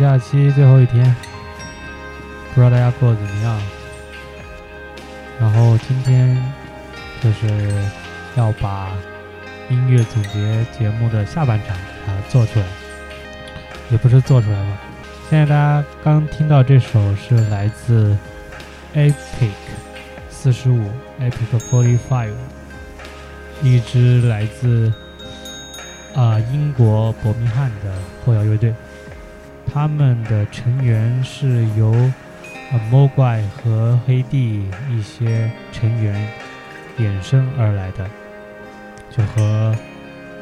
假期最后一天，不知道大家过得怎么样？然后今天就是要把音乐总结节目的下半场给它做出来，也不是做出来吧。现在大家刚听到这首是来自 Epic 四十五 Epic Forty Five，一支来自啊、英国伯明翰的后摇乐队。他们的成员是由呃 Mogwai 和黑帝一些成员衍生而来的，就和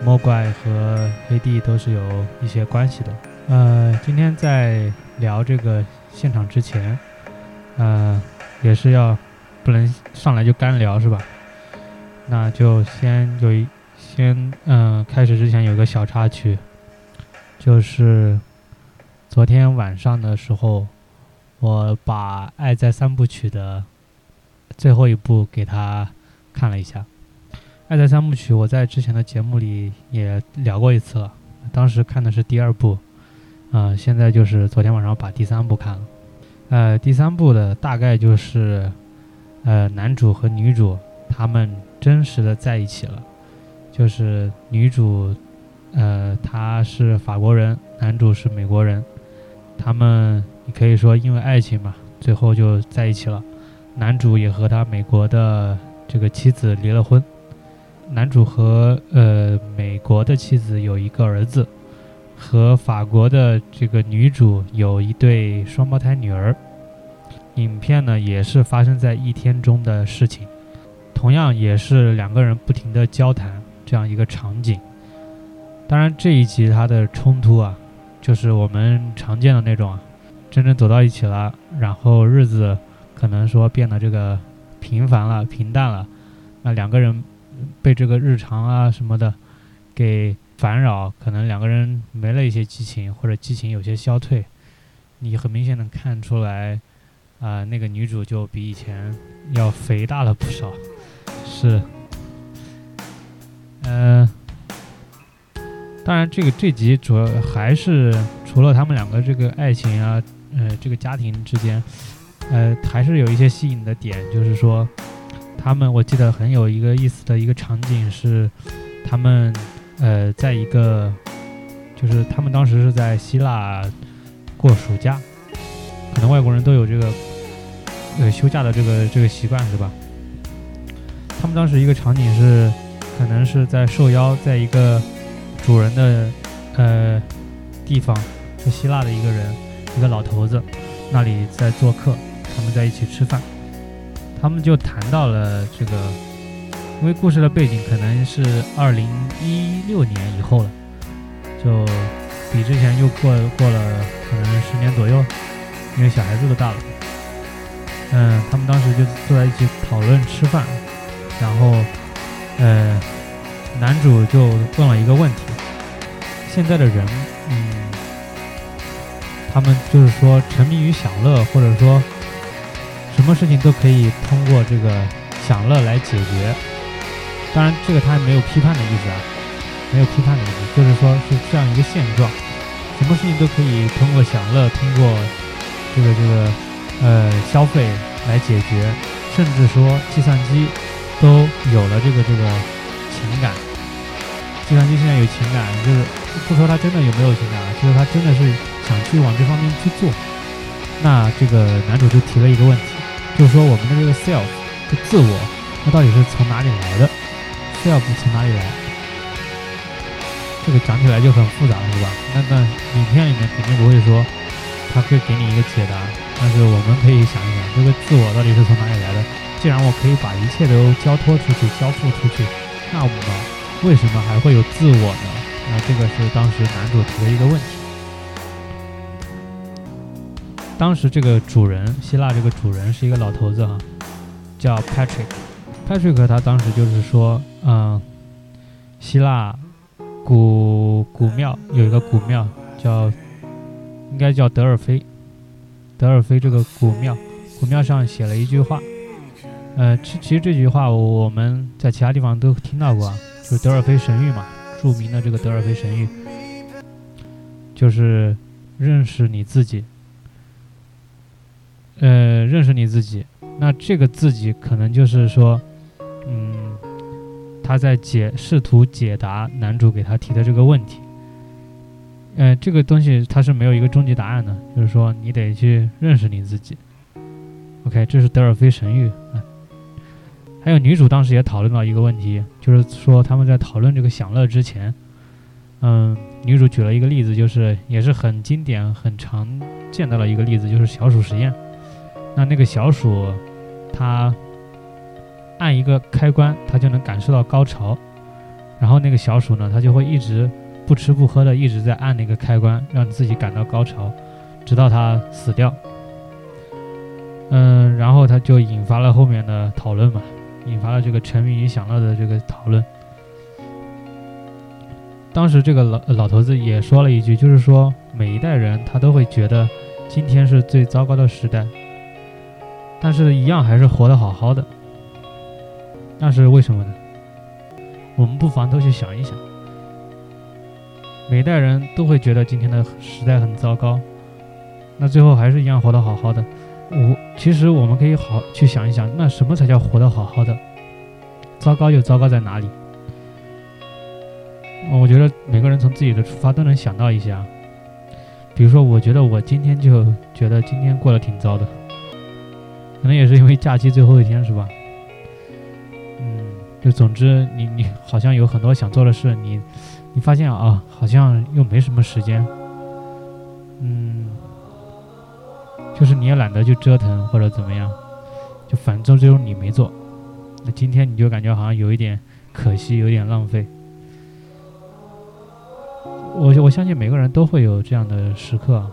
Mogwai 和黑帝都是有一些关系的。呃，今天在聊这个现场之前，呃，也是要不能上来就干聊是吧？那就先有一先嗯、开始之前有个小插曲，就是。昨天晚上的时候，我把《爱在三部曲》的最后一部给他看了一下。《爱在三部曲》我在之前的节目里也聊过一次了，当时看的是第二部，啊、现在就是昨天晚上把第三部看了。呃，第三部的大概就是，呃，男主和女主他们真实的在一起了，就是女主，呃，她是法国人，男主是美国人。他们你可以说因为爱情嘛，最后就在一起了。男主也和他美国的这个妻子离了婚。男主和呃美国的妻子有一个儿子，和法国的这个女主有一对双胞胎女儿。影片呢也是发生在一天中的事情，同样也是两个人不停的交谈这样一个场景。当然这一集它的冲突啊。就是我们常见的那种，真正走到一起了，然后日子可能说变得这个平凡了、平淡了，那两个人被这个日常啊什么的给烦扰，可能两个人没了一些激情，或者激情有些消退，你很明显能看出来，啊、那个女主就比以前要肥大了不少，是，嗯、当然，这个这集主要还是除了他们两个这个爱情啊，呃，这个家庭之间，呃，还是有一些吸引的点，就是说，他们我记得很有一个意思的一个场景是，他们呃，在一个，就是他们当时是在希腊过暑假，可能外国人都有这个呃休假的这个这个习惯是吧？他们当时一个场景是，可能是在受邀在一个主人的呃地方，是希腊的一个人，一个老头子那里在做客。他们在一起吃饭，他们就谈到了这个，因为故事的背景可能是二零一六年以后了，就比之前又过过了可能十年左右，因为小孩子都大了。嗯，他们当时就坐在一起讨论吃饭，然后，呃，男主就问了一个问题：现在的人，嗯，他们就是说沉迷于享乐，或者说。什么事情都可以通过这个享乐来解决，当然这个他没有批判的意思啊，没有批判的意思，就是说是这样一个现状，什么事情都可以通过享乐，通过这个这个呃消费来解决，甚至说计算机都有了这个这个情感，计算机现在有情感，就是不说它真的有没有情感啊，就是它真的是想去往这方面去做，那这个男主就提了一个问题。就是说，我们的这个 self 的自我，它到底是从哪里来的？self 从哪里来？这个讲起来就很复杂了，是吧？那那影片里面肯定不会说，他会给你一个解答。但是我们可以想一想，这个自我到底是从哪里来的？既然我可以把一切都交托出去、交付出去，那我们为什么还会有自我呢？那这个是当时男主提的一个问题。当时这个主人，希腊这个主人是一个老头子哈，叫 Patrick。Patrick 他当时就是说，嗯，希腊古古庙有一个古庙叫，应该叫德尔菲。德尔菲这个古庙，古庙上写了一句话，呃，其其实这句话我们在其他地方都听到过，就是德尔菲神谕嘛，著名的这个德尔菲神谕，就是认识你自己。呃，认识你自己，那这个自己可能就是说，嗯，他在解试图解答男主给他提的这个问题。呃，这个东西它是没有一个终极答案的，就是说你得去认识你自己。OK，这是德尔菲神谕啊。还有女主当时也讨论到一个问题，就是说他们在讨论这个享乐之前，嗯，女主举了一个例子，就是也是很经典、很常见到的一个例子，就是小鼠实验。那那个小鼠，它按一个开关，它就能感受到高潮。然后那个小鼠呢，它就会一直不吃不喝的一直在按那个开关，让自己感到高潮，直到它死掉。嗯，然后它就引发了后面的讨论嘛，引发了这个沉迷于享乐的这个讨论。当时这个老老头子也说了一句，就是说每一代人他都会觉得今天是最糟糕的时代。但是，一样还是活得好好的，那是为什么呢？我们不妨都去想一想。每代人都会觉得今天的时代很糟糕，那最后还是一样活得好好的。其实我们可以好去想一想，那什么才叫活得好好的？糟糕又糟糕在哪里？我觉得每个人从自己的出发都能想到一些啊。比如说，我觉得我今天就觉得今天过得挺糟的。可能也是因为假期最后一天，是吧？嗯，就总之，你你好像有很多想做的事，你你发现啊，好像又没什么时间，嗯，就是你也懒得去折腾或者怎么样，就反正最终你没做，那今天你就感觉好像有一点可惜，有点浪费。我我相信每个人都会有这样的时刻，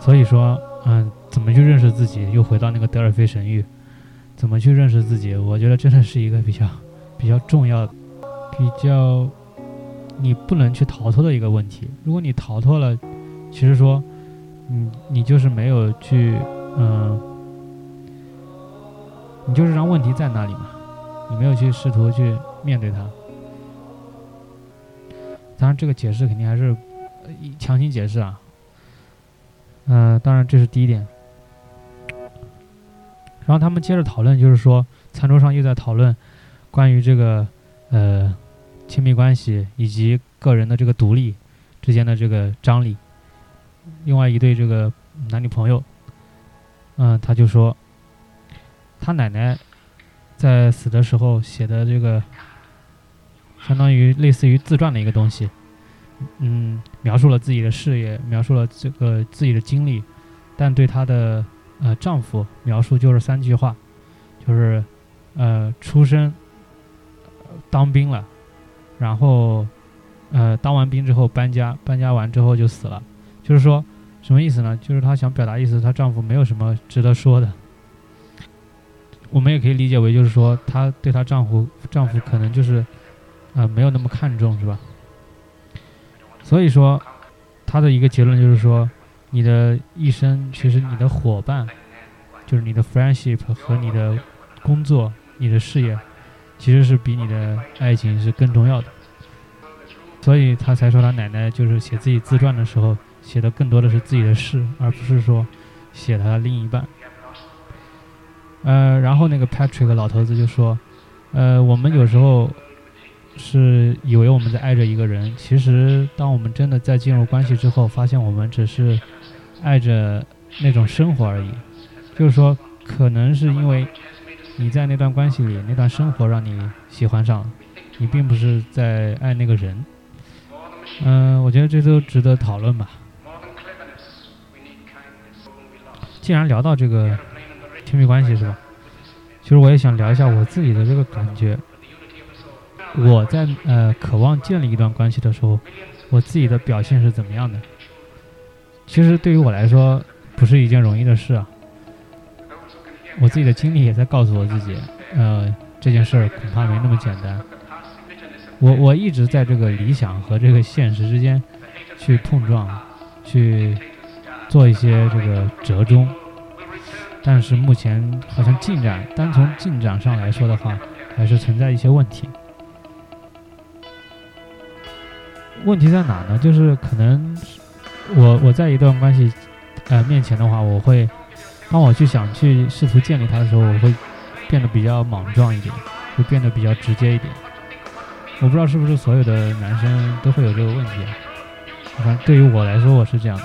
所以说，嗯。怎么去认识自己？又回到那个德尔菲神谕，怎么去认识自己？我觉得真的是一个比较比较重要、比较你不能去逃脱的一个问题。如果你逃脱了，其实说，你你就是没有去，嗯，你就是让问题在那里嘛，你没有去试图去面对它。当然，这个解释肯定还是呃强行解释啊。嗯，当然这是第一点。然后他们接着讨论，就是说餐桌上又在讨论关于这个呃亲密关系以及个人的这个独立之间的这个张力。另外一对这个男女朋友，嗯，他就说他奶奶在死的时候写的这个。相当于类似于自传的一个东西，嗯，描述了自己的事业，描述了这个自己的经历，但对她的呃丈夫描述就是三句话，就是呃出生，当兵了，然后呃当完兵之后搬家，搬家完之后就死了，就是说什么意思呢？就是她想表达意思，她丈夫没有什么值得说的。我们也可以理解为就是说，她对她丈夫丈夫可能就是。啊，没有那么看重，是吧？所以说，她的一个结论就是说，你的一生其实你的伙伴，就是你的 friendship 和你的工作、你的事业，其实是比你的爱情是更重要的。所以他才说他奶奶就是写自己自传的时候，写的更多的是自己的事，而不是说写他的另一半。呃，然后那个 Patrick 老头子就说，呃，我们有时候。是以为我们在爱着一个人，其实当我们真的在进入关系之后，发现我们只是爱着那种生活而已。就是说，可能是因为你在那段关系里，那段生活让你喜欢上了，你并不是在爱那个人。嗯，我觉得这都值得讨论吧。既然聊到这个亲密关系，是吧？其实我也想聊一下我自己的这个感觉。我在呃渴望建立一段关系的时候，我自己的表现是怎么样的？其实对于我来说，不是一件容易的事啊。我自己的经历也在告诉我自己，呃，这件事儿恐怕没那么简单。我我一直在这个理想和这个现实之间去碰撞，去做一些这个折中，但是目前好像进展，单从进展上来说的话，还是存在一些问题。问题在哪呢？就是可能我我在一段关系呃面前的话，我会当我去想去试图建立它的时候，我会变得比较莽撞一点，会变得比较直接一点。我不知道是不是所有的男生都会有这个问题。反正对于我来说，我是这样。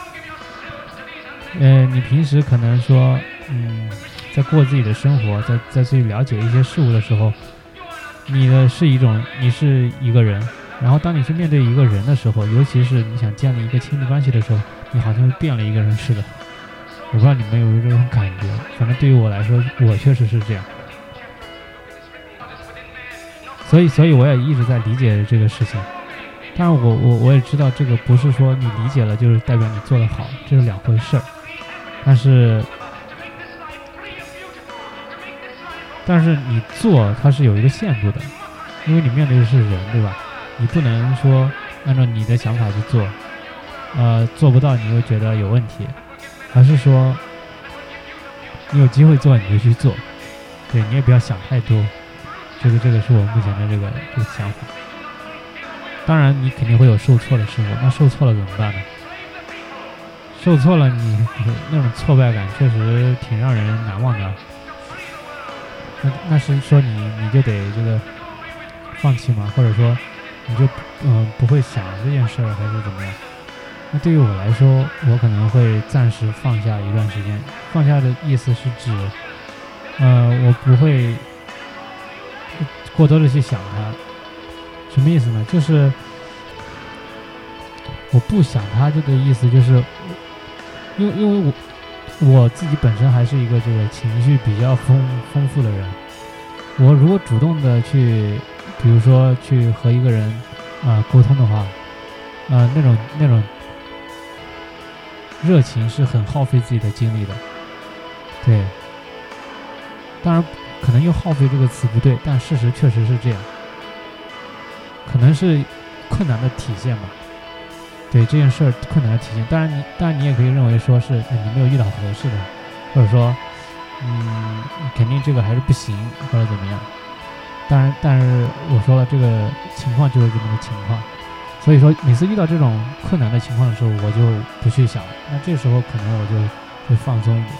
呃，你平时可能说嗯，在过自己的生活，在在去了解一些事物的时候，你的是一种你是一个人。然后，当你去面对一个人的时候，尤其是你想建立一个亲密关系的时候，你好像变了一个人似的。我不知道你们有没有这种感觉，反正对于我来说，我确实是这样。所以，所以我也一直在理解这个事情。但是我我我也知道，这个不是说你理解了就是代表你做得好，这是两回事儿。但是，但是你做它是有一个限度的，因为你面对的是人，对吧？你不能说按照你的想法去做，呃，做不到你又觉得有问题，而是说你有机会做你就去做，对你也不要想太多，就是这个是我目前的这个这个想法。当然你肯定会有受挫的时候，那受挫了怎么办呢？受挫了你那种挫败感确实挺让人难忘的。那那是说你你就得这个放弃吗？或者说？你就嗯不会想这件事儿，还是怎么样？那对于我来说，我可能会暂时放下一段时间。放下的意思是指，呃，我不会过多的去想它。什么意思呢？就是我不想它，这个意思就是，因为因为我我自己本身还是一个这个情绪比较丰丰富的人。我如果主动的去。比如说去和一个人啊沟通的话，呃，那种那种热情是很耗费自己的精力的，对。当然，可能用“耗费”这个词不对，但事实确实是这样。可能是困难的体现吧。对这件事儿困难的体现，当然你当然你也可以认为说是你没有遇到合适的，或者说嗯肯定这个还是不行，或者怎么样。当然，但是我说了，这个情况就是这么个情况。所以说每次遇到这种困难的情况的时候，我就不去想，那这时候可能我就会放松一点，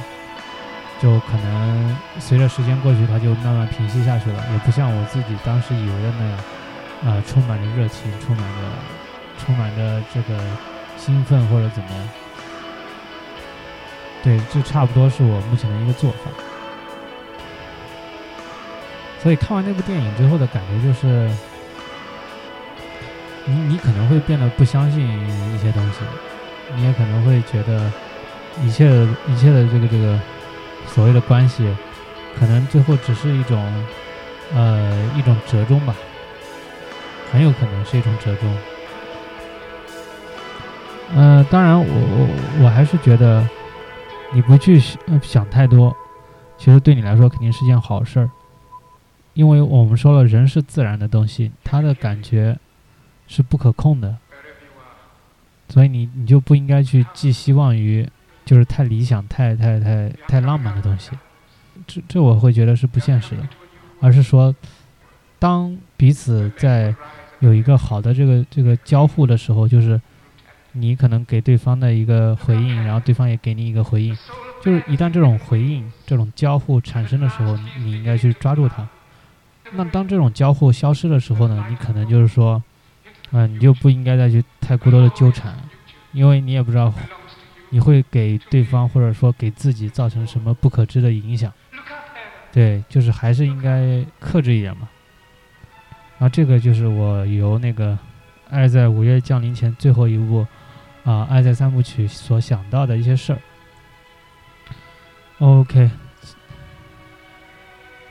就可能随着时间过去，它就慢慢平息下去了，也不像我自己当时以为的那样，啊，充满着热情，充满着充满着这个兴奋或者怎么样。对，这差不多是我目前的一个做法。所以看完那部电影之后的感觉就是，你你可能会变得不相信一些东西，你也可能会觉得一切的一切的这个这个所谓的关系，可能最后只是一种呃一种折中吧，很有可能是一种折中。呃，当然我我我还是觉得你不去想太多，其实对你来说肯定是件好事儿。因为我们说了，人是自然的东西，他的感觉是不可控的，所以你你就不应该去寄希望于就是太理想、太太太太浪漫的东西，这这我会觉得是不现实的，而是说，当彼此在有一个好的这个这个交互的时候，就是你可能给对方的一个回应，然后对方也给你一个回应，就是一旦这种回应、这种交互产生的时候，你应该去抓住它。那当这种交互消失的时候呢？你可能就是说，嗯，你就不应该再去太过多的纠缠，因为你也不知道你会给对方或者说给自己造成什么不可知的影响。对，就是还是应该克制一点嘛。然后这个就是我由那个《爱在五月降临前》最后一部啊《爱在三部曲》所想到的一些事儿。OK，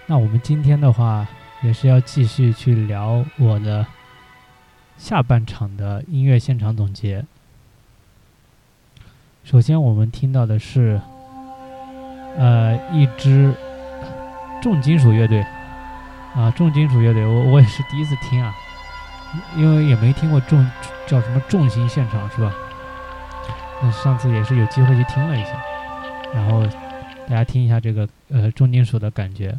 那我们今天的话。也是要继续去聊我的下半场的音乐现场总结。首先，我们听到的是，呃，一支重金属乐队，啊，重金属乐队，我我也是第一次听啊，因为也没听过重叫什么重型现场是吧？那上次也是有机会去听了一下，然后大家听一下这个呃重金属的感觉。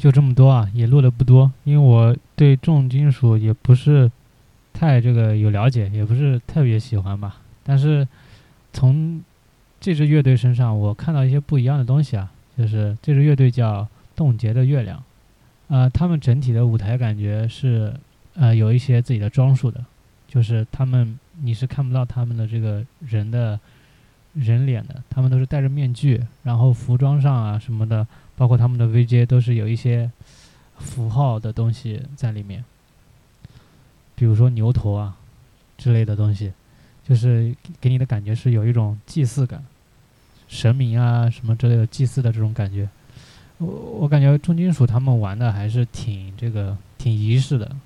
就这么多啊，也录的不多，因为我对重金属也不是太这个有了解，也不是特别喜欢吧。但是从这支乐队身上，我看到一些不一样的东西啊，就是这支乐队叫冻结的月亮，啊，他们整体的舞台感觉是呃有一些自己的装束的，就是他们你是看不到他们的这个人的人脸的，他们都是戴着面具，然后服装上啊什么的。包括他们的 VJ 都是有一些符号的东西在里面，比如说牛头啊之类的东西，就是给你的感觉是有一种祭祀感，神明啊什么之类的祭祀的这种感觉。我我感觉重金属他们玩的还是挺这个挺仪式的，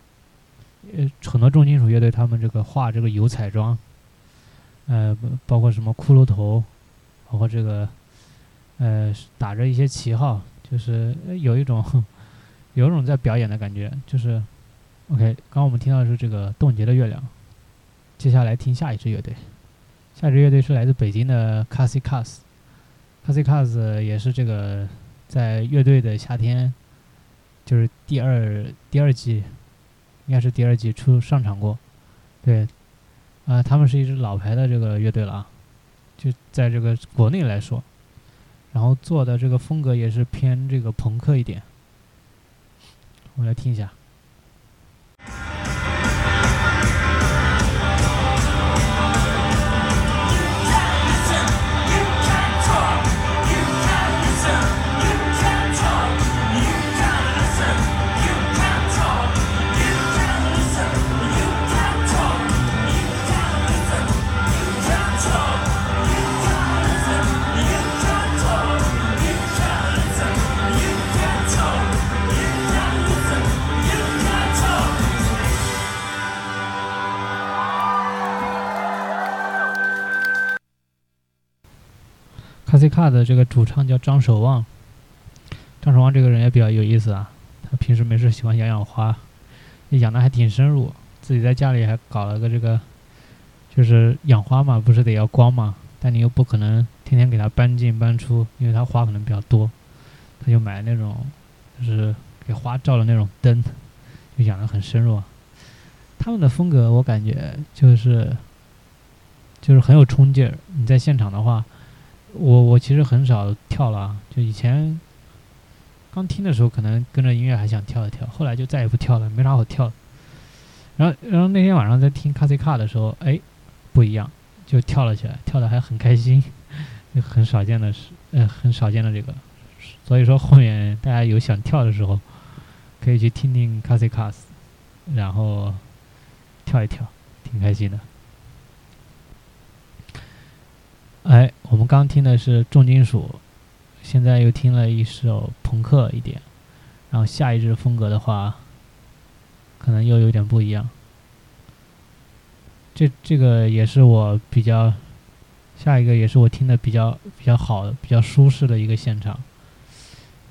呃，很多重金属乐队他们这个画这个油彩妆，呃，包括什么骷髅头，包括这个。呃，打着一些旗号，就是有一种 有一种在表演的感觉。就是 OK，刚刚我们听到的是这个冻结的月亮，接下来听下一支乐队。下一支乐队是来自北京的 Cassie Cass，Cassie c a s 也是这个在乐队的夏天，就是第二第二季，应该是第二季出上场过。对，啊，他们是一支老牌的这个乐队了啊，就在这个国内来说。然后做的这个风格也是偏这个朋克一点，我们来听一下。卡西卡的这个主唱叫张守望，张守望这个人也比较有意思啊。他平时没事喜欢养养花，养的还挺深入，自己在家里还搞了个这个，就是养花嘛，不是得要光嘛，但你又不可能天天给它搬进搬出，因为它花可能比较多，他就买那种就是给花照的那种灯，就养的很深入。他们的风格我感觉就是就是很有冲劲儿。你在现场的话，我我其实很少跳了，就以前。刚听的时候，可能跟着音乐还想跳一跳，后来就再也不跳了，没啥好跳。然后，然后那天晚上在听卡西卡的时候，哎，不一样，就跳了起来，跳的还很开心，很少见的是，呃，很少见的这个。所以说，后面大家有想跳的时候，可以去听听卡西卡斯，然后跳一跳，挺开心的。哎，我们刚听的是重金属。现在又听了一首朋克一点，然后下一支风格的话，可能又有点不一样。这这个也是我比较，下一个也是我听的比较比较好的、比较舒适的一个现场。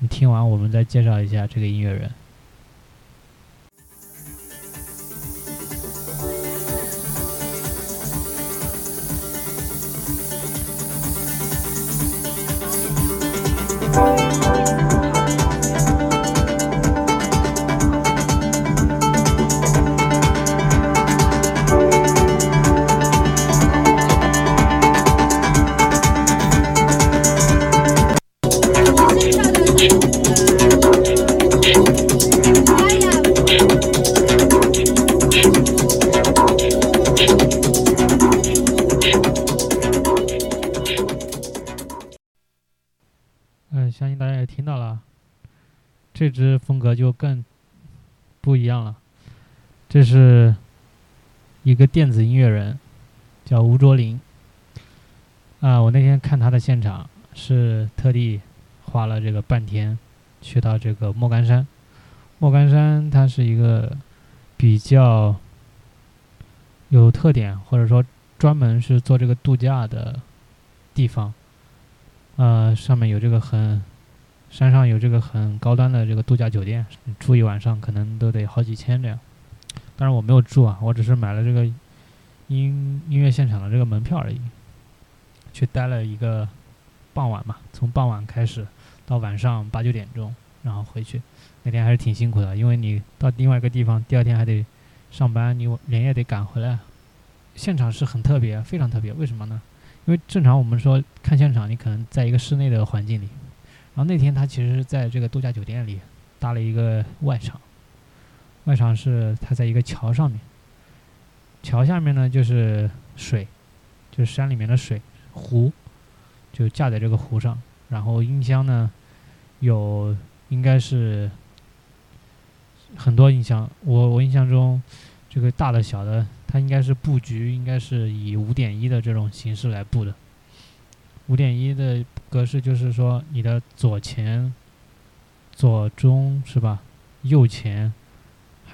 你听完，我们再介绍一下这个音乐人。电子音乐人，叫吴卓林。啊，我那天看他的现场，是特地花了这个半天去到这个莫干山。莫干山它是一个比较有特点，或者说专门是做这个度假的地方。呃，上面有这个很。山上有这个很高端的这个度假酒店，住一晚上可能都得好几千这样。当然我没有住啊，我只是买了这个音音乐现场的这个门票而已，去待了一个傍晚嘛，从傍晚开始到晚上八九点钟，然后回去。那天还是挺辛苦的，因为你到另外一个地方，第二天还得上班，你连夜得赶回来。现场是很特别，非常特别。为什么呢？因为正常我们说看现场，你可能在一个室内的环境里。然后那天他其实在这个度假酒店里搭了一个外场，外场是它在一个桥上面，桥下面呢就是水，就是山里面的水湖，就架在这个湖上。然后音箱呢有应该是很多音箱，我我印象中这个大的小的，它应该是布局应该是以五点一的这种形式来布的。五点一的格式就是说，你的左前、左中是吧？右前，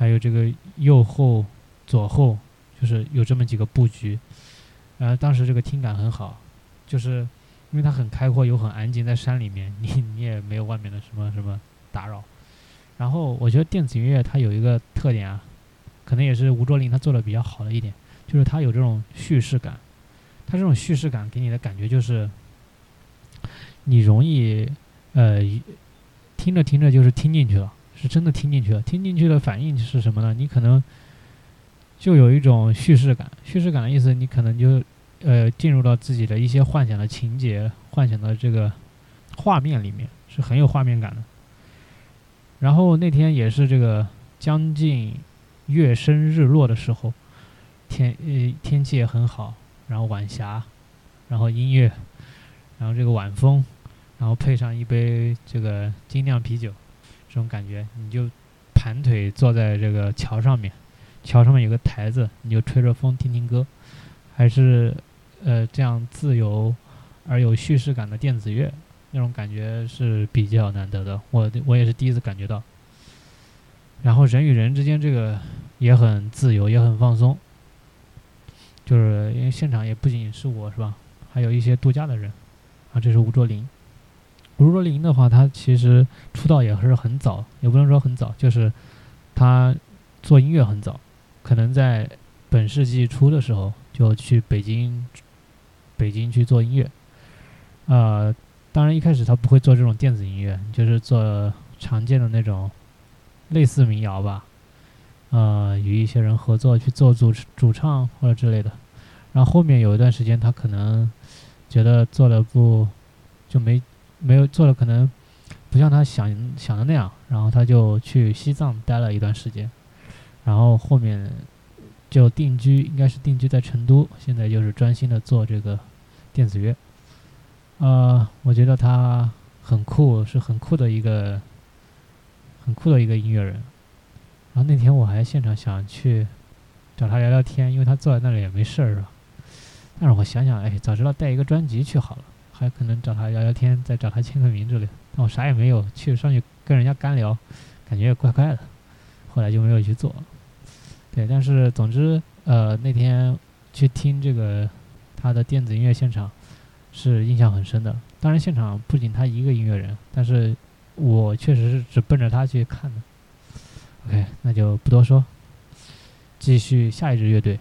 还有这个右后、左后，就是有这么几个布局。然后当时这个听感很好，就是因为它很开阔又很安静，在山里面，你你也没有外面的什么什么打扰。然后我觉得电子音乐它有一个特点啊，可能也是吴卓林他做的比较好的一点，就是它有这种叙事感。它这种叙事感给你的感觉就是。你容易，呃，听着听着就是听进去了，是真的听进去了。听进去的反应是什么呢？你可能就有一种叙事感。叙事感的意思，你可能就呃进入到自己的一些幻想的情节、幻想的这个画面里面，是很有画面感的。然后那天也是这个将近月升日落的时候，天呃天气也很好，然后晚霞，然后音乐。然后这个晚风，然后配上一杯这个精酿啤酒，这种感觉，你就盘腿坐在这个桥上面，桥上面有个台子，你就吹着风听听歌，还是呃这样自由而有叙事感的电子乐，那种感觉是比较难得的。我我也是第一次感觉到。然后人与人之间这个也很自由，也很放松，就是因为现场也不仅仅是我是吧，还有一些度假的人。啊，这是吴卓林。吴卓林的话，他其实出道也是很早，也不能说很早，就是他做音乐很早，可能在本世纪初的时候就去北京，北京去做音乐。呃，当然一开始他不会做这种电子音乐，就是做常见的那种类似民谣吧。呃，与一些人合作去做主主唱或者之类的。然后后面有一段时间，他可能觉得做了不就没。没有做的可能不像他想想的那样，然后他就去西藏待了一段时间，然后后面就定居，应该是定居在成都，现在就是专心的做这个电子乐。呃，我觉得他很酷，是很酷的一个很酷的一个音乐人。然后那天我还现场想去找他聊聊天，因为他坐在那里也没事儿，是吧？但是我想想，哎，早知道带一个专辑去好了。还可能找他聊聊天，再找他签个名之类的，但我啥也没有，去上去跟人家干聊，感觉也怪怪的，后来就没有去做。对，但是总之，呃，那天去听这个他的电子音乐现场，是印象很深的。当然，现场不仅他一个音乐人，但是我确实是只奔着他去看的。OK，那就不多说，继续下一支乐队。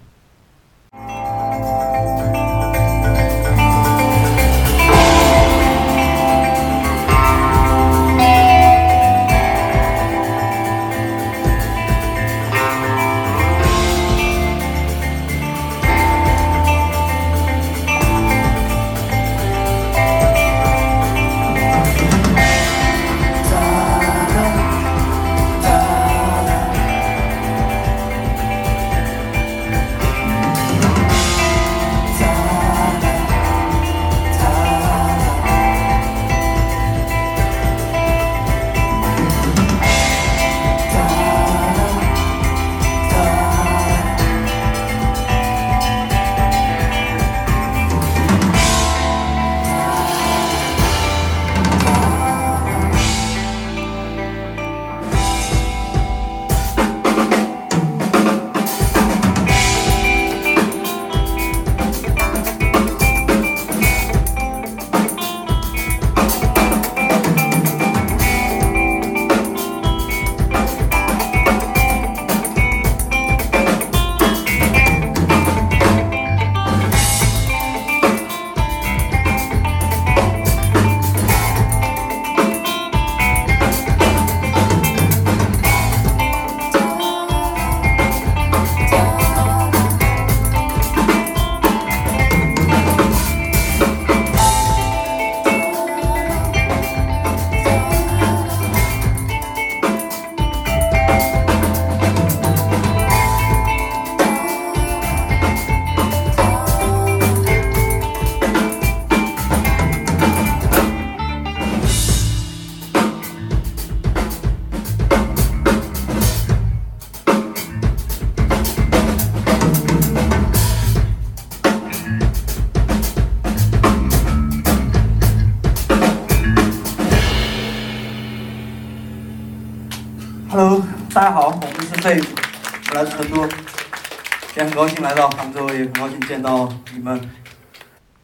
很高兴来到杭州，也很高兴见到你们。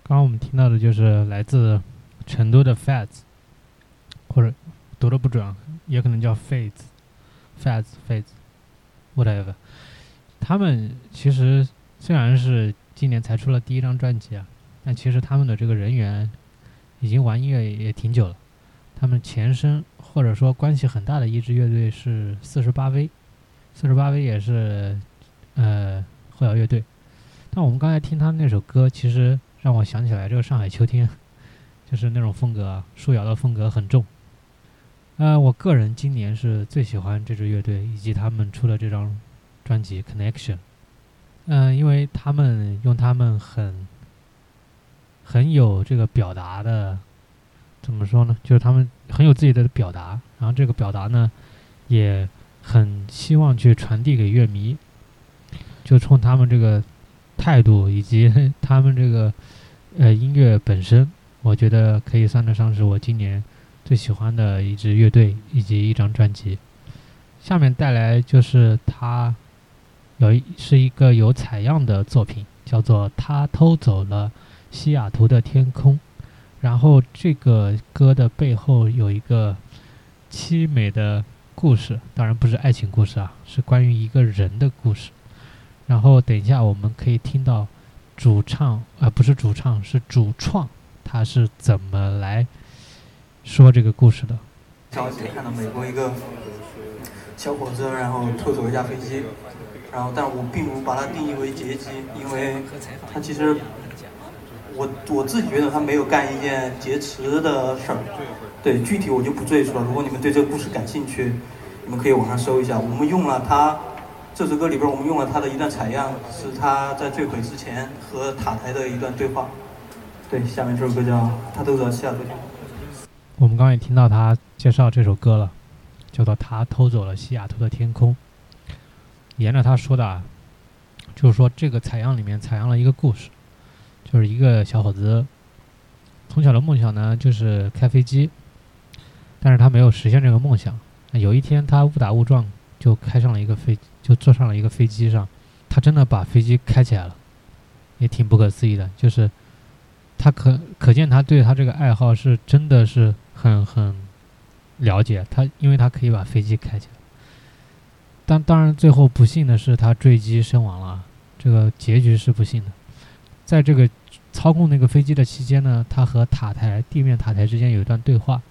刚刚我们听到的就是来自成都的 Fats，或者读的不准，也可能叫 Fats，Fats，Fats，whatever。他们其实虽然是今年才出了第一张专辑啊，但其实他们的这个人员已经玩音乐也挺久了，他们前身。或者说关系很大的一支乐队是四十八 V，四十八 V 也是呃后摇乐队。但我们刚才听他那首歌，其实让我想起来这个上海秋天，就是那种风格，树摇的风格很重。呃，我个人今年是最喜欢这支乐队以及他们出的这张专辑《Connection》。嗯，因为他们用他们很很有这个表达的。怎么说呢？就是他们很有自己的表达，然后这个表达呢，也很希望去传递给乐迷。就冲他们这个态度以及 他们这个呃音乐本身，我觉得可以算得上是我今年最喜欢的一支乐队以及一张专辑。下面带来就是他有一是一个有采样的作品，叫做《他偷走了西雅图的天空》。然后这个歌的背后有一个凄美的故事，当然不是爱情故事啊，是关于一个人的故事。然后等一下我们可以听到主唱，呃，不是主唱，是主创，他是怎么来说这个故事的。消息看到美国一个小伙子，然后偷走一架飞机，然后但我并不把它定义为劫机，因为他其实我我自己觉得他没有干一件劫持的事儿。对，具体我就不赘述了。如果你们对这个故事感兴趣，你们可以网上搜一下。我们用了他这首歌里边，我们用了他的一段采样，是他在坠毁之前和塔台的一段对话。对，下面这首歌叫《他偷走了西雅图》。我们刚刚也听到他介绍这首歌了，叫做《他偷走了西雅图的天空》。沿着他说的啊，就是说这个采样里面采样了一个故事，就是一个小伙子从小的梦想呢就是开飞机，但是他没有实现这个梦想。有一天他误打误撞就开上了一个飞机，就坐上了一个飞机上，他真的把飞机开起来了，也挺不可思议的。就是他可可见他对他这个爱好是真的是。很很了解他，因为他可以把飞机开起来。但当然，最后不幸的是他坠机身亡了，这个结局是不幸的。在这个操控那个飞机的期间呢，他和塔台地面塔台之间有一段对话，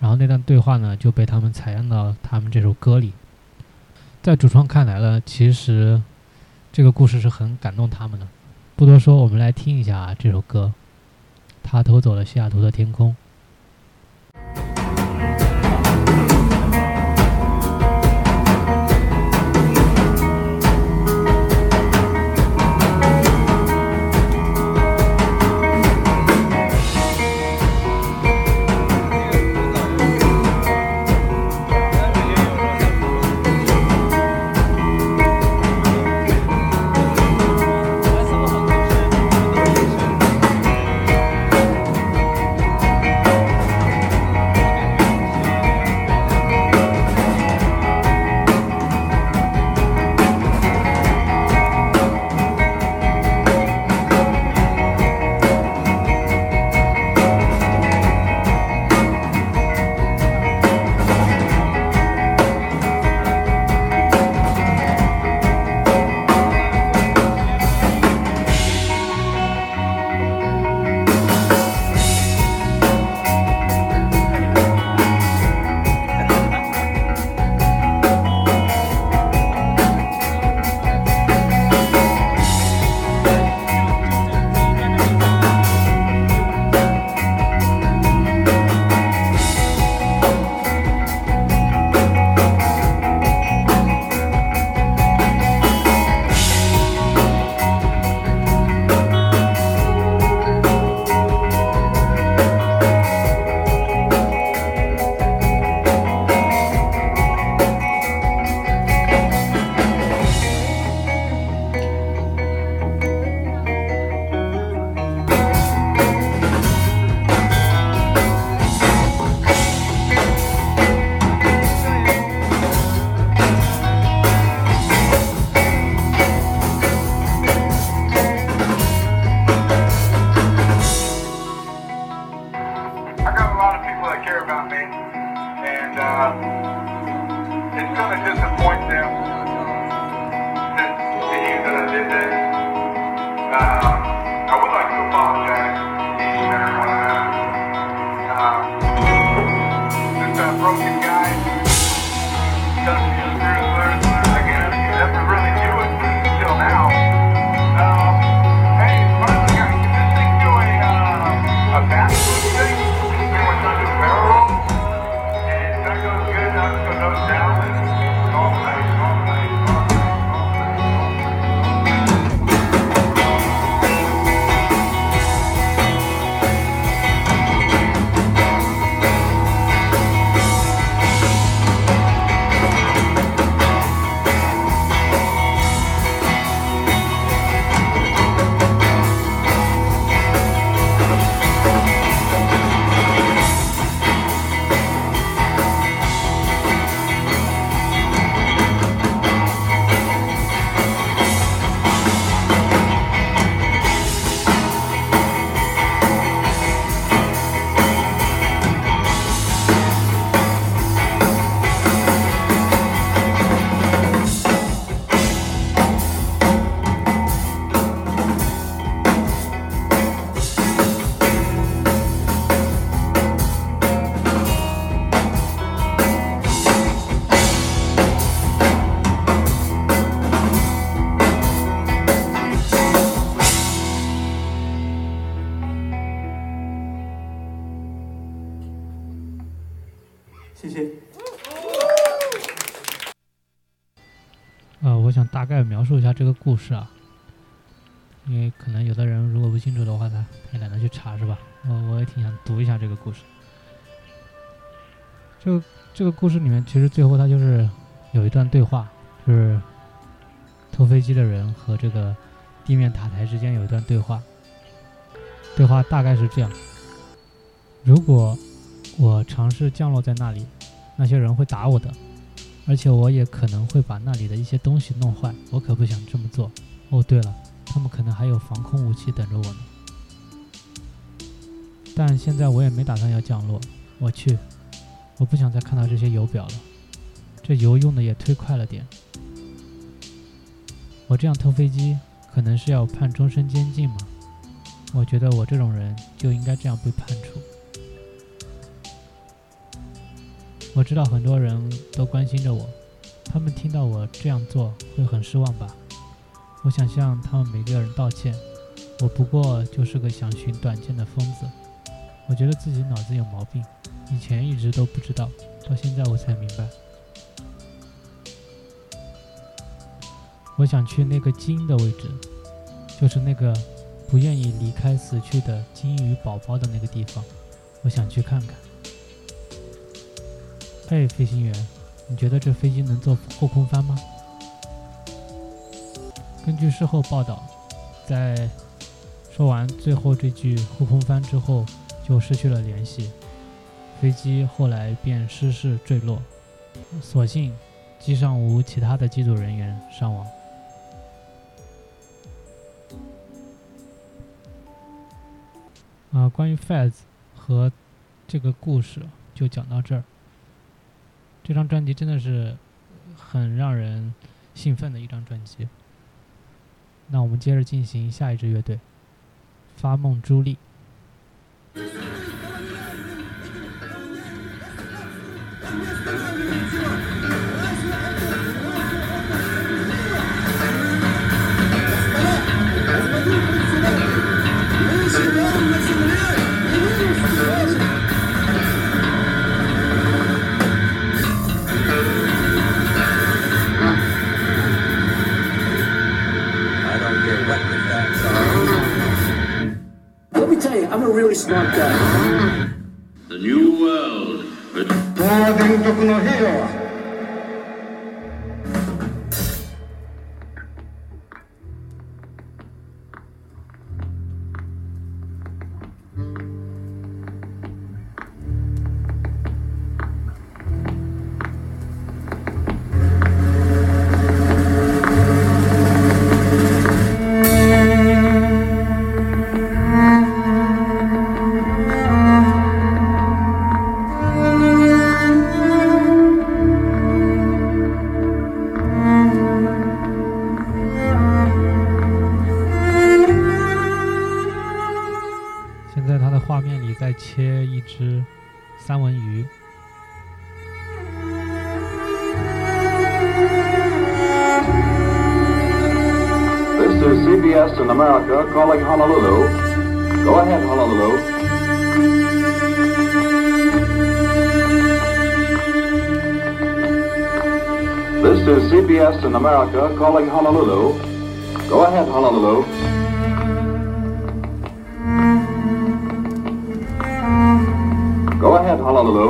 然后那段对话呢就被他们采样到他们这首歌里。在主创看来呢，其实这个故事是很感动他们的。不多说，我们来听一下这首歌。他偷走了西雅图的天空。谢谢。呃，我想大概描述一下这个故事啊，因为可能有的人如果不清楚的话，他也懒得去查，是吧？我我也挺想读一下这个故事。就这个故事里面，其实最后他就是有一段对话，就是偷飞机的人和这个地面塔台之间有一段对话。对话大概是这样：如果我尝试降落在那里，那些人会打我的，而且我也可能会把那里的一些东西弄坏。我可不想这么做。哦，对了，他们可能还有防空武器等着我呢。但现在我也没打算要降落。我去，我不想再看到这些油表了，这油用的也忒快了点。我这样偷飞机，可能是要判终身监禁吗？我觉得我这种人就应该这样被判处。我知道很多人都关心着我，他们听到我这样做会很失望吧？我想向他们每个人道歉。我不过就是个想寻短见的疯子。我觉得自己脑子有毛病，以前一直都不知道，到现在我才明白。我想去那个金的位置，就是那个不愿意离开死去的金鱼宝宝的那个地方。我想去看看。嘿，飞行员，你觉得这飞机能做后空翻吗？根据事后报道，在说完最后这句后空翻之后，就失去了联系，飞机后来便失事坠落，所幸机上无其他的机组人员伤亡。啊，关于 Faz 和这个故事就讲到这儿。这张专辑真的是很让人兴奋的一张专辑。那我们接着进行下一支乐队，发梦朱莉。Is in America calling Honolulu. Go ahead, Honolulu. Go ahead, Honolulu.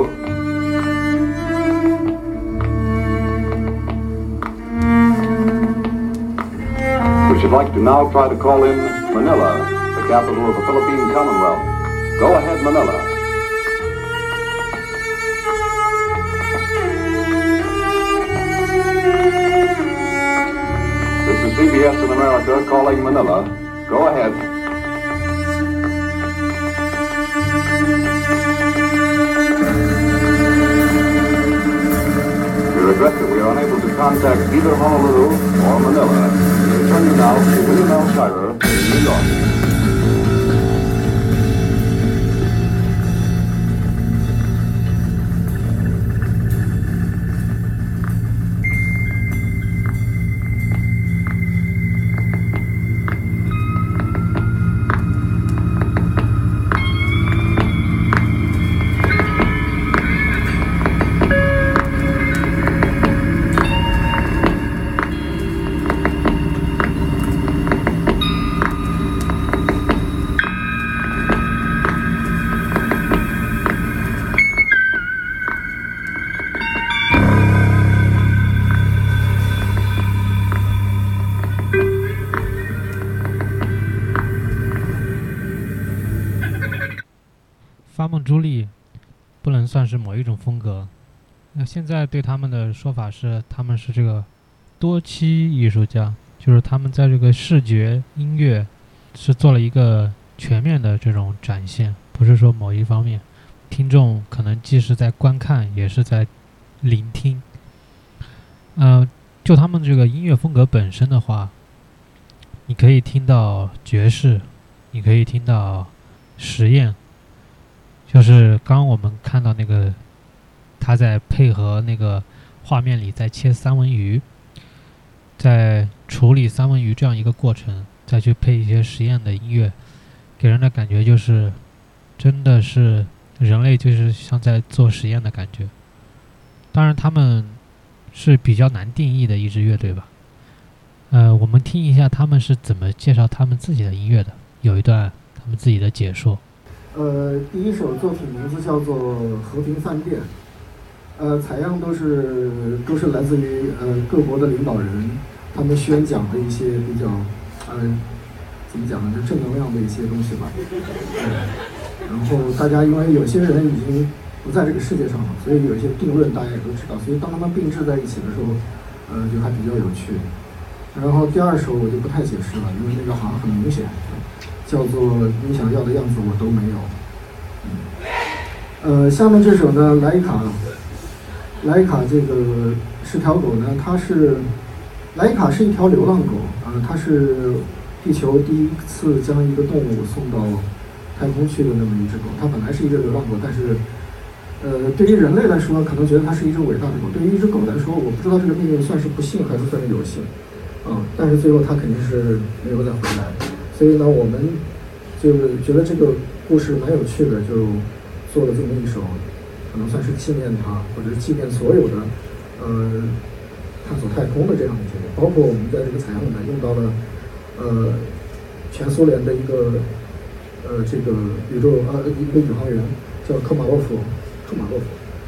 We should like to now try to call in Manila, the capital of the Philippine Commonwealth. Go ahead, Manila. CBS in America calling Manila. Go ahead. We regret that we are unable to contact either Honolulu or Manila. We return you now to William L. Shirer in New York. 那现在对他们的说法是他们是这个多栖艺术家，就是他们在这个视觉、音乐是做了一个全面的这种展现，不是说某一方面。听众可能既是在观看，也是在聆听。嗯、就他们这个音乐风格本身的话，你可以听到爵士，你可以听到实验，就是刚刚我们看到那个他在配合那个画面里在切三文鱼，在处理三文鱼这样一个过程，再去配一些实验的音乐，给人的感觉就是真的是人类就是像在做实验的感觉。当然，他们是比较难定义的一支乐队吧。呃，我们听一下他们是怎么介绍他们自己的音乐的，有一段他们自己的解说。呃，第一首作品名字叫做《和平饭店》，呃，采样都是都是来自于呃各国的领导人，他们宣讲的一些比较呃怎么讲呢，就正能量的一些东西吧。呃、然后大家因为有些人已经不在这个世界上了，所以有一些定论大家也都知道，所以当他们并置在一起的时候，呃，就还比较有趣。然后第二首我就不太解释了，因为那个好像很明显。叫做你想要的样子我都没有。嗯呃，下面这首呢，莱卡，莱卡这个是条狗呢，它是莱卡是一条流浪狗啊、它是地球第一次将一个动物送到太空去的那么一只狗。它本来是一只流浪狗，但是呃，对于人类来说，可能觉得它是一只伟大的狗；对于一只狗来说，我不知道这个命运算是不幸还是算是有幸啊、但是最后它肯定是没有再回来。所以呢，我们就觉得这个故事蛮有趣的，就做了这么一首，可能算是纪念他，或者是纪念所有的呃探索太空的这样一些人，包括我们在这个采样里面用到了呃全苏联的一个呃这个宇宙呃一个宇航员叫科马洛夫，科马洛夫，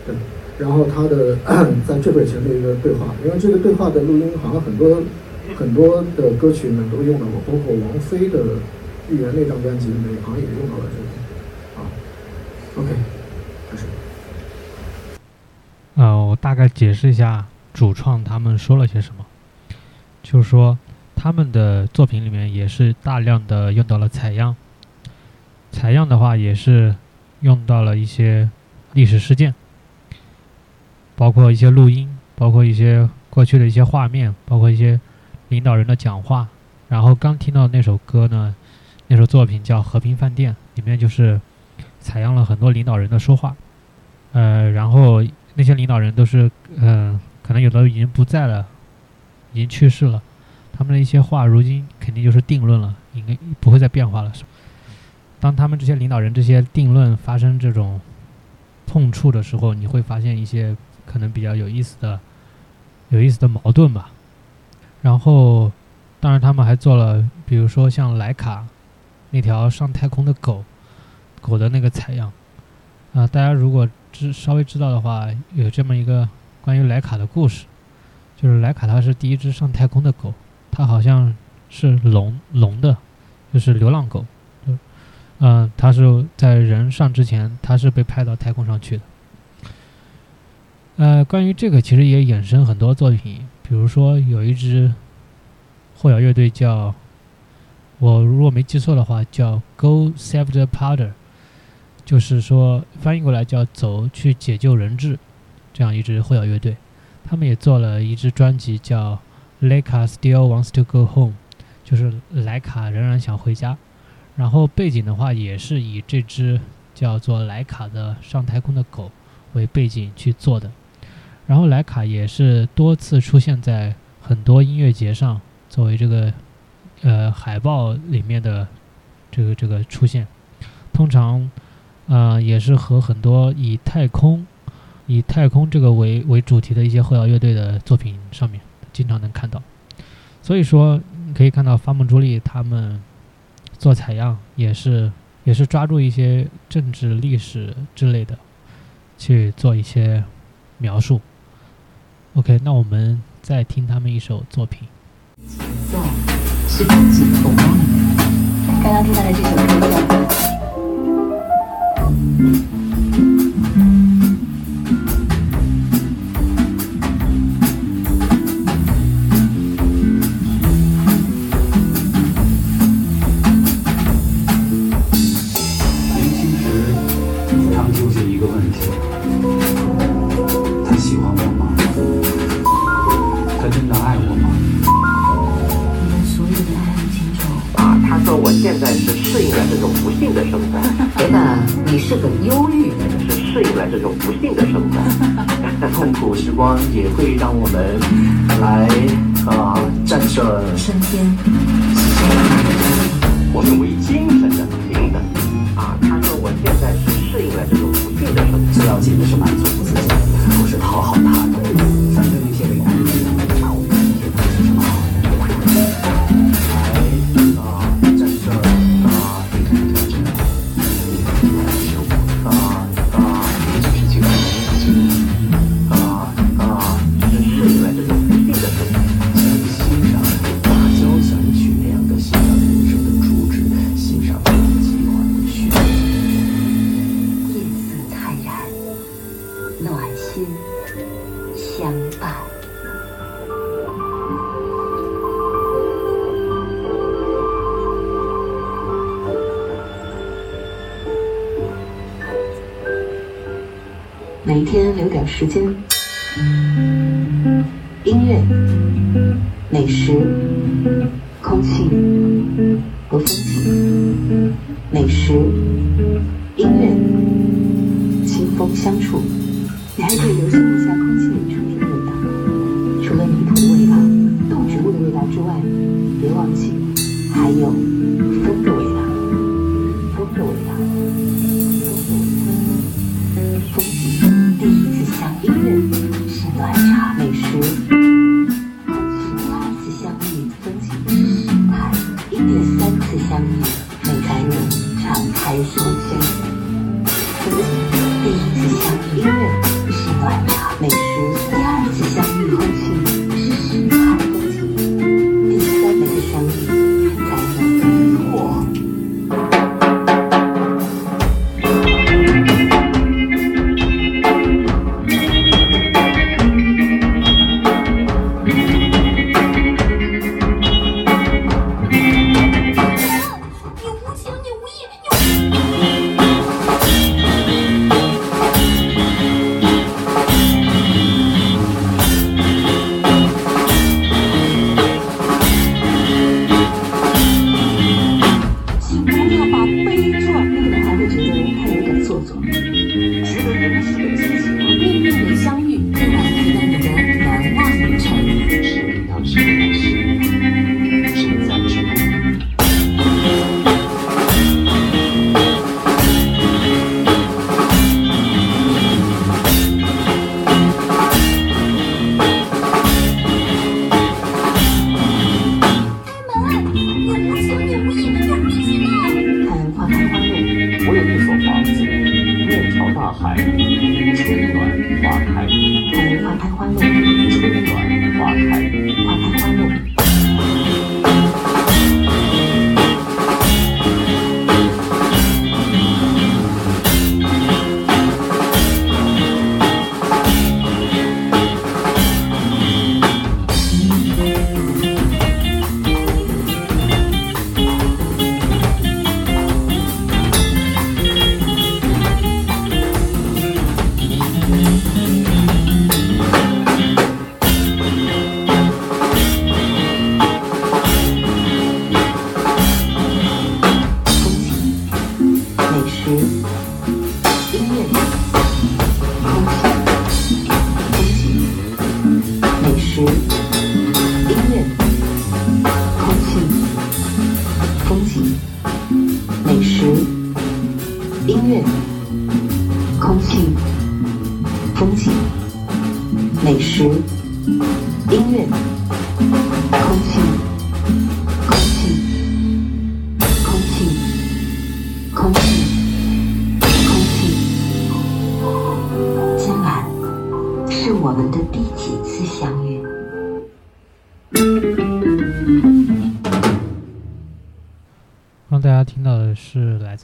对，然后他的 在坠毁前的一个对话，因为这个对话的录音好像很多。很多的歌曲里面都用到过，包括王菲的《预言》那张专辑里面好像也用到了这个。啊，OK，呃，我大概解释一下主创他们说了些什么，就是说他们的作品里面也是大量的用到了采样，采样的话也是用到了一些历史事件，包括一些录音，包括一些过去的一些画面，包括一些。领导人的讲话，然后刚听到那首歌呢，那首作品叫《和平饭店》，里面就是采样了很多领导人的说话，呃，然后那些领导人都是，嗯、可能有的已经不在了，已经去世了，他们的一些话如今肯定就是定论了，应该不会再变化了。是当他们这些领导人这些定论发生这种碰触的时候，你会发现一些可能比较有意思的、有意思的矛盾吧。然后，当然他们还做了，比如说像莱卡那条上太空的狗，狗的那个采样，啊、大家如果知稍微知道的话，有这么一个关于莱卡的故事，就是莱卡它是第一只上太空的狗，它好像是聋聋的，就是流浪狗，嗯、呃，它是在人上之前，它是被派到太空上去的。呃，关于这个其实也衍生很多作品。比如说，有一支后摇乐队叫，我如果没记错的话，叫 Go Save the Powder，就是说翻译过来叫“走去解救人质”这样一支后摇乐队。他们也做了一支专辑叫《Leica Still Wants to Go Home》，就是莱卡仍然想回家。然后背景的话，也是以这只叫做莱卡的上太空的狗为背景去做的。然后莱卡也是多次出现在很多音乐节上，作为这个呃海报里面的这个这个出现，通常呃也是和很多以太空以太空这个为为主题的一些后摇乐队的作品上面经常能看到。所以说你可以看到发梦朱莉他们做采样也是也是抓住一些政治历史之类的去做一些描述。OK，那我们再听他们一首作品。刚刚听到的这首歌叫。Mm-hmm.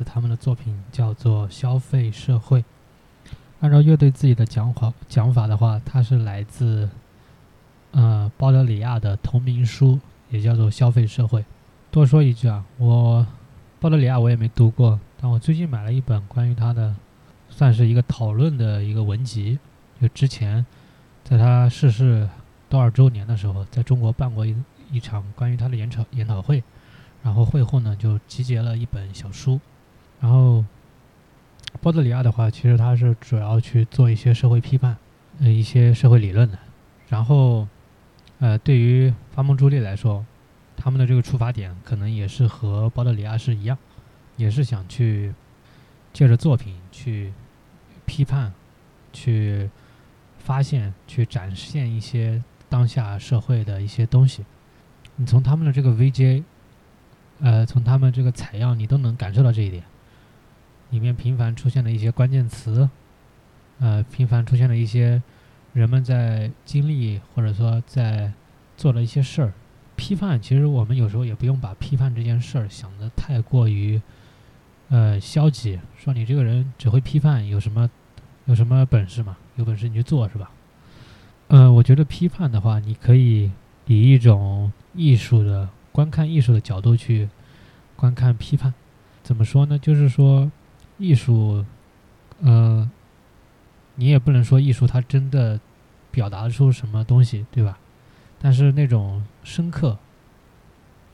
他们的作品叫做消费社会。按照乐队自己的讲法讲法的话他是来自呃鲍德里亚的同名书也叫做消费社会。多说一句啊我鲍德里亚我也没读过但我最近买了一本关于他的算是一个讨论的一个文集。就之前在他逝世多少周年的时候在中国办过一一场关于他的演讨研讨会然后会后呢就集结了一本小书然后波德里亚的话，其实他是主要去做一些社会批判，呃一些社会理论的，然后呃对于发梦朱莉来说，他们的这个出发点可能也是和波德里亚是一样，也是想去借着作品去批判，去发现，去展现一些当下社会的一些东西。你从他们的这个 VJ，呃，从他们这个采样，你都能感受到这一点。里面频繁出现的一些关键词，呃，频繁出现的一些人们在经历或者说在做的一些事儿。批判，其实我们有时候也不用把批判这件事儿想得太过于，呃，消极。说你这个人只会批判，有什么有什么本事嘛？有本事你去做是吧？呃，我觉得批判的话，你可以以一种艺术的观看艺术的角度去观看批判。怎么说呢？就是说，艺术，呃，你也不能说艺术它真的表达出什么东西，对吧？但是那种深刻，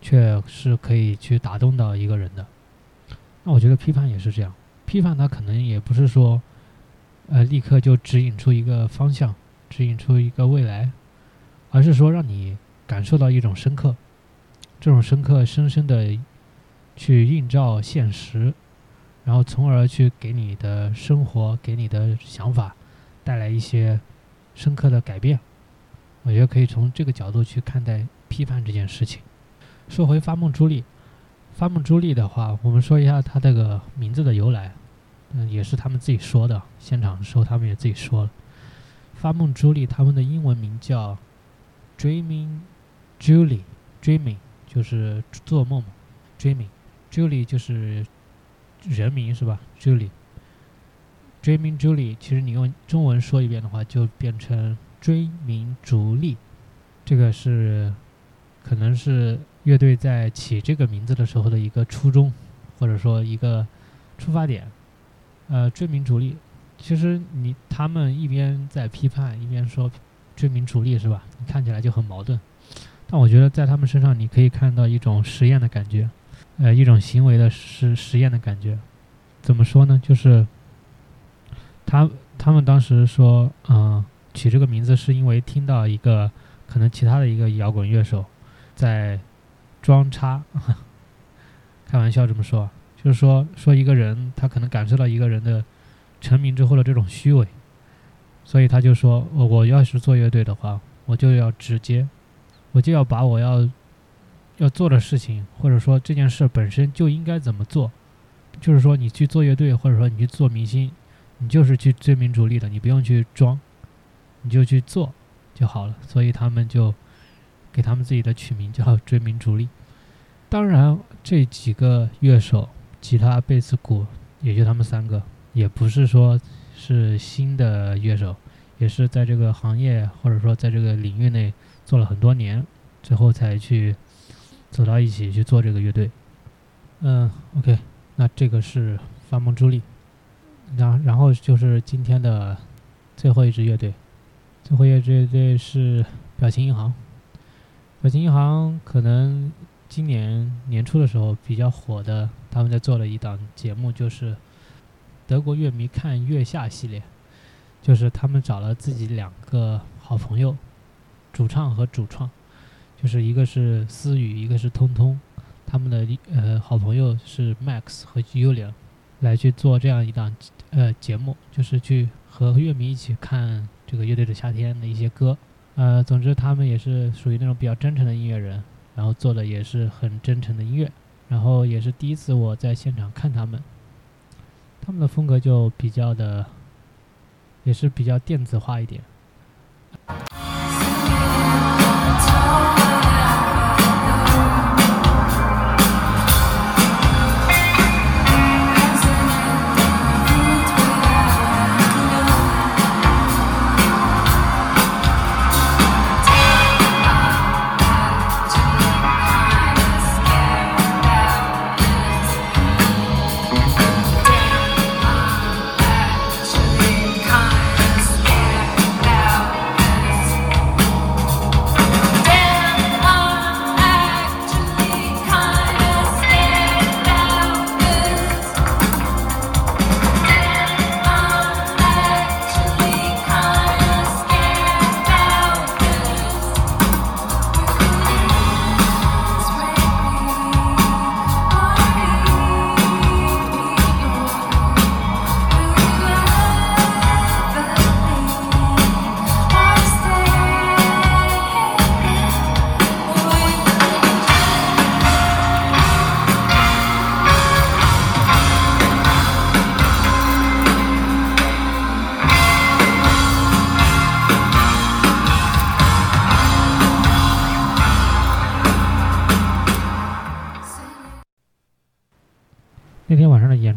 却是可以去打动到一个人的。那我觉得批判也是这样，批判它可能也不是说，呃，立刻就指引出一个方向，指引出一个未来，而是说让你感受到一种深刻，这种深刻深深的去映照现实，然后从而去给你的生活、给你的想法带来一些深刻的改变。我觉得可以从这个角度去看待批判这件事情。说回发梦朱莉，发梦朱莉的话，我们说一下她这个名字的由来。嗯，也是他们自己说的，现场的时候他们也自己说了。发梦朱莉他们的英文名叫 Dreaming Julie，Dreaming 就是做梦，Dreaming，Julie 就是人名是吧？Julie，Dreaming Julie，其实你用中文说一遍的话，就变成。追名逐利，这个是可能是乐队在起这个名字的时候的一个初衷，或者说一个出发点。呃，追名逐利，其实你他们一边在批判，一边说追名逐利，是吧？你看起来就很矛盾。但我觉得在他们身上，你可以看到一种实验的感觉，呃，一种行为的实实验的感觉。怎么说呢？就是他他们当时说，嗯。取这个名字是因为听到一个可能其他的一个摇滚乐手在装叉，开玩笑这么说，就是说说一个人他可能感受到一个人的成名之后的这种虚伪，所以他就说，我要是做乐队的话，我就要直接，我就要把我要要做的事情，或者说这件事本身就应该怎么做，就是说你去做乐队，或者说你去做明星，你就是去追名逐利的，你不用去装。你就去做就好了，所以他们就给他们自己的取名叫“追名逐利”。当然，这几个乐手，吉他、贝斯、鼓，也就他们三个，也不是说是新的乐手，也是在这个行业或者说在这个领域内做了很多年，最后才去走到一起去做这个乐队。嗯，OK，那这个是发梦朱莉，然然后就是今天的最后一支乐队。最后一支乐队是表情银行。表情银行可能今年年初的时候比较火的，他们在做了一档节目，就是德国乐迷看月下系列，就是他们找了自己两个好朋友，主唱和主创，就是一个是思雨，一个是通通，他们的呃好朋友是 Max 和 Julia，来去做这样一档呃节目，就是去和乐迷一起看。这个乐队的夏天的一些歌，呃，总之他们也是属于那种比较真诚的音乐人，然后做的也是很真诚的音乐，然后也是第一次我在现场看他们，他们的风格就比较的，也是比较电子化一点。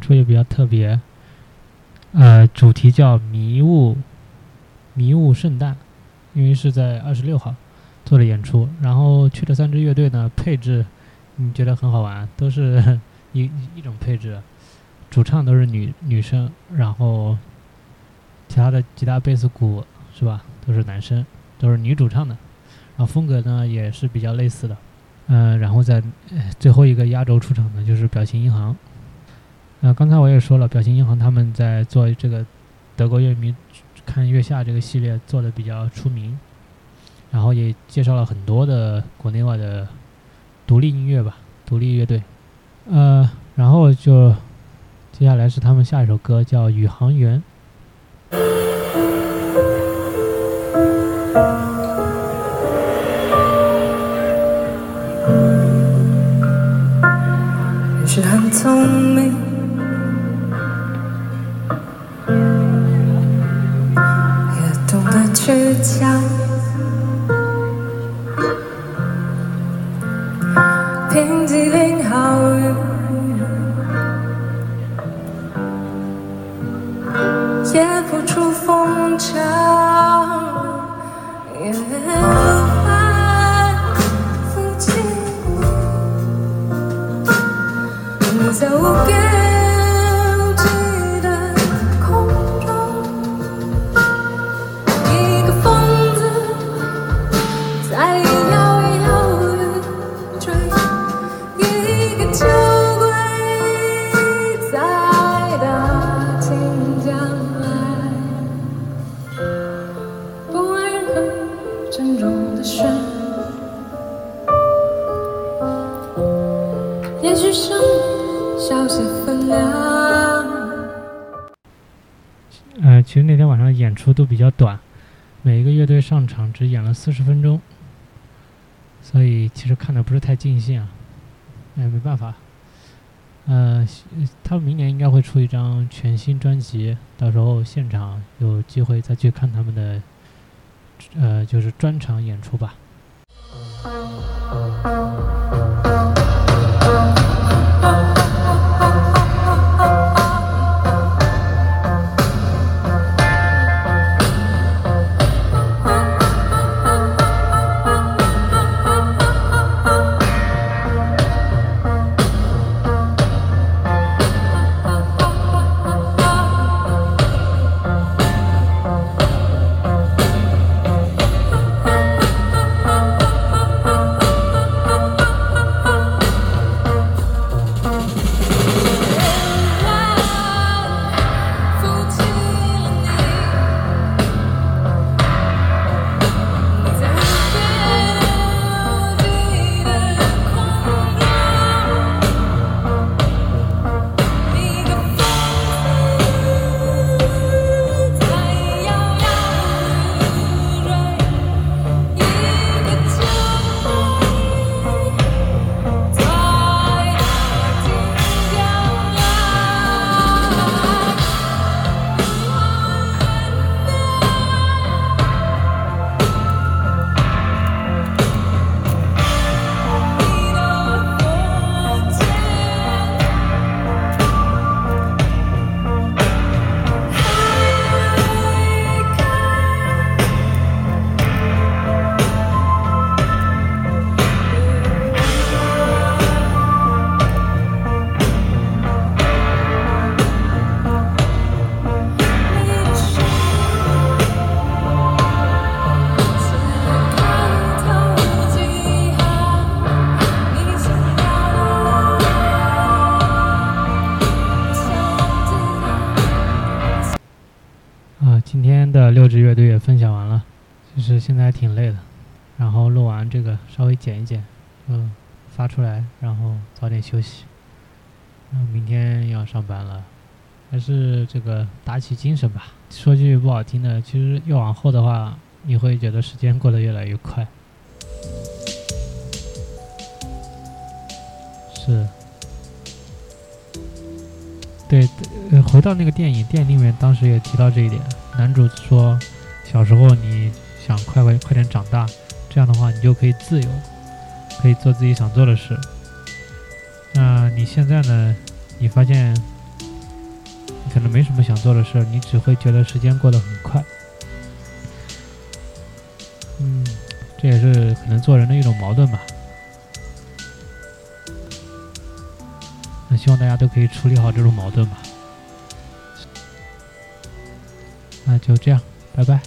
出也比较特别，呃，主题叫迷雾迷雾圣诞，因为是在二十六号做的演出，然后去的三支乐队呢，配置你觉得很好玩，都是 一一种配置，主唱都是女女生，然后其他的吉他、贝斯、鼓是吧，都是男生，都是女主唱的，然后风格呢也是比较类似的，嗯、然后在、最后一个压轴出场的就是表情银行，呃，刚才我也说了，表情银行他们在做这个德国乐迷看月下这个系列做的比较出名，然后也介绍了很多的国内外的独立音乐吧，独立乐队，呃，然后就接下来是他们下一首歌叫《宇航员》。你是很聪明，倔强。平机灵好运，也不出风墙，也反复经你在无边都比较短，每一个乐队上场只演了四十分钟，所以其实看的不是太尽兴啊。哎，没办法，呃，他们明年应该会出一张全新专辑，到时候现场有机会再去看他们的，呃，就是专场演出吧。现在还挺累的，然后录完这个稍微剪一剪，嗯，发出来，然后早点休息，然后明天要上班了，还是这个打起精神吧。说句不好听的，其实越往后的话，你会觉得时间过得越来越快。是，对，回到那个电影，电影里面当时也提到这一点。男主说，小时候你想快快快点长大，这样的话你就可以自由，可以做自己想做的事。那你现在呢？你发现你可能没什么想做的事，你只会觉得时间过得很快。嗯，这也是可能做人的一种矛盾吧。那希望大家都可以处理好这种矛盾吧。那就这样，拜拜。